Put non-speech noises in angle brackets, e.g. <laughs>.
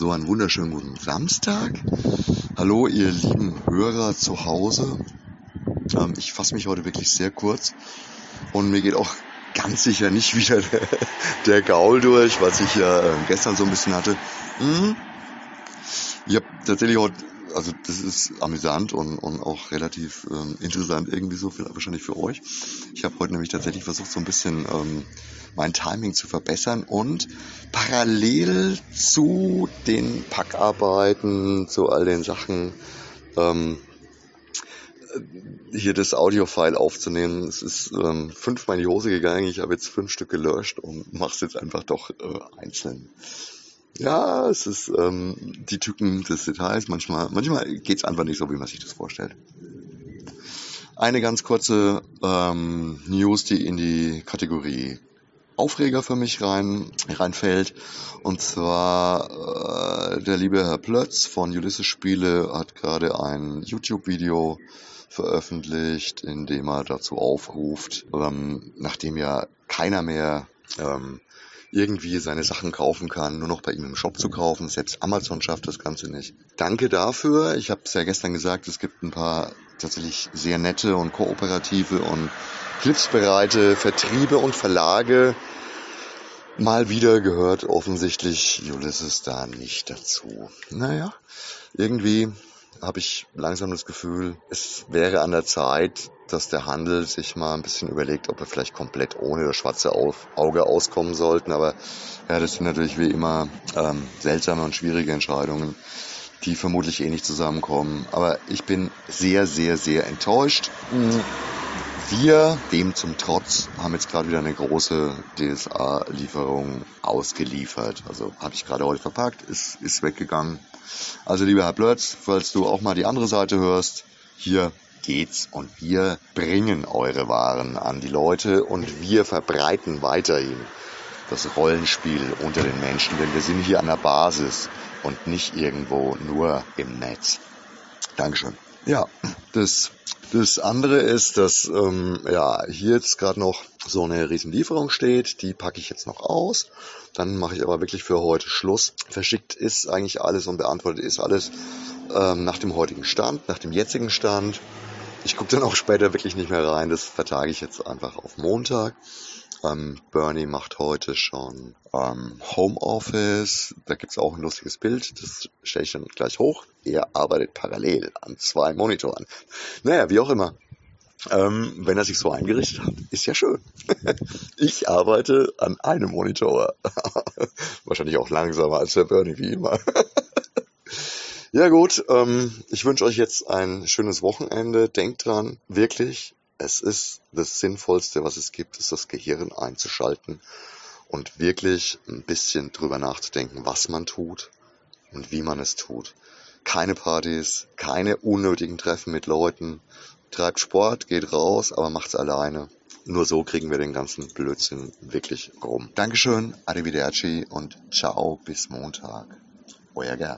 So einen wunderschönen guten Samstag. Hallo, ihr lieben Hörer zu Hause. Ähm, ich fasse mich heute wirklich sehr kurz und mir geht auch ganz sicher nicht wieder <laughs> der, der Gaul durch, was ich ja äh, gestern so ein bisschen hatte. Hm. Ich habe tatsächlich heute also das ist amüsant und, und auch relativ ähm, interessant irgendwie so, viel wahrscheinlich für euch. Ich habe heute nämlich tatsächlich versucht, so ein bisschen ähm, mein Timing zu verbessern und parallel zu den Packarbeiten, zu all den Sachen, ähm, hier das Audiofile aufzunehmen. Es ist ähm, fünfmal in die Hose gegangen. Ich habe jetzt fünf Stück gelöscht und mache es jetzt einfach doch äh, einzeln. Ja, es ist ähm, die Tücken des Details. Manchmal, manchmal geht es einfach nicht so, wie man sich das vorstellt. Eine ganz kurze ähm, News, die in die Kategorie Aufreger für mich rein, reinfällt. Und zwar äh, der liebe Herr Plötz von Ulysses Spiele hat gerade ein YouTube-Video veröffentlicht, in dem er dazu aufruft, ähm, nachdem ja keiner mehr ähm, irgendwie seine Sachen kaufen kann, nur noch bei ihm im Shop zu kaufen. Selbst Amazon schafft das Ganze nicht. Danke dafür. Ich habe es ja gestern gesagt, es gibt ein paar tatsächlich sehr nette und kooperative und hilfsbereite Vertriebe und Verlage. Mal wieder gehört offensichtlich Ulysses da nicht dazu. Naja, irgendwie habe ich langsam das Gefühl, es wäre an der Zeit, dass der Handel sich mal ein bisschen überlegt, ob er vielleicht komplett ohne das schwarze Auge auskommen sollten. Aber ja, das sind natürlich wie immer ähm, seltsame und schwierige Entscheidungen, die vermutlich eh nicht zusammenkommen. Aber ich bin sehr, sehr, sehr enttäuscht. Wir, dem zum Trotz, haben jetzt gerade wieder eine große DSA-Lieferung ausgeliefert. Also habe ich gerade heute verpackt, ist, ist weggegangen. Also lieber Herr Blötz, falls du auch mal die andere Seite hörst, hier geht's und wir bringen eure Waren an die Leute und wir verbreiten weiterhin das Rollenspiel unter den Menschen, denn wir sind hier an der Basis und nicht irgendwo nur im Netz. Dankeschön. Ja, das, das andere ist, dass ähm, ja, hier jetzt gerade noch so eine Riesenlieferung steht. Die packe ich jetzt noch aus. Dann mache ich aber wirklich für heute Schluss. Verschickt ist eigentlich alles und beantwortet ist alles ähm, nach dem heutigen Stand, nach dem jetzigen Stand. Ich gucke dann auch später wirklich nicht mehr rein. Das vertage ich jetzt einfach auf Montag. Ähm, Bernie macht heute schon ähm, Homeoffice. Da gibt's auch ein lustiges Bild. Das stelle ich dann gleich hoch. Er arbeitet parallel an zwei Monitoren. Naja, wie auch immer. Ähm, wenn er sich so eingerichtet hat, ist ja schön. <laughs> ich arbeite an einem Monitor. <laughs> Wahrscheinlich auch langsamer als der Bernie, wie immer. <laughs> ja gut, ähm, ich wünsche euch jetzt ein schönes Wochenende. Denkt dran, wirklich, es ist das Sinnvollste, was es gibt, ist das Gehirn einzuschalten und wirklich ein bisschen drüber nachzudenken, was man tut und wie man es tut. Keine Partys, keine unnötigen Treffen mit Leuten. Treibt Sport, geht raus, aber macht's alleine. Nur so kriegen wir den ganzen Blödsinn wirklich rum. Dankeschön, arrivederci und ciao bis Montag. Euer Gerd.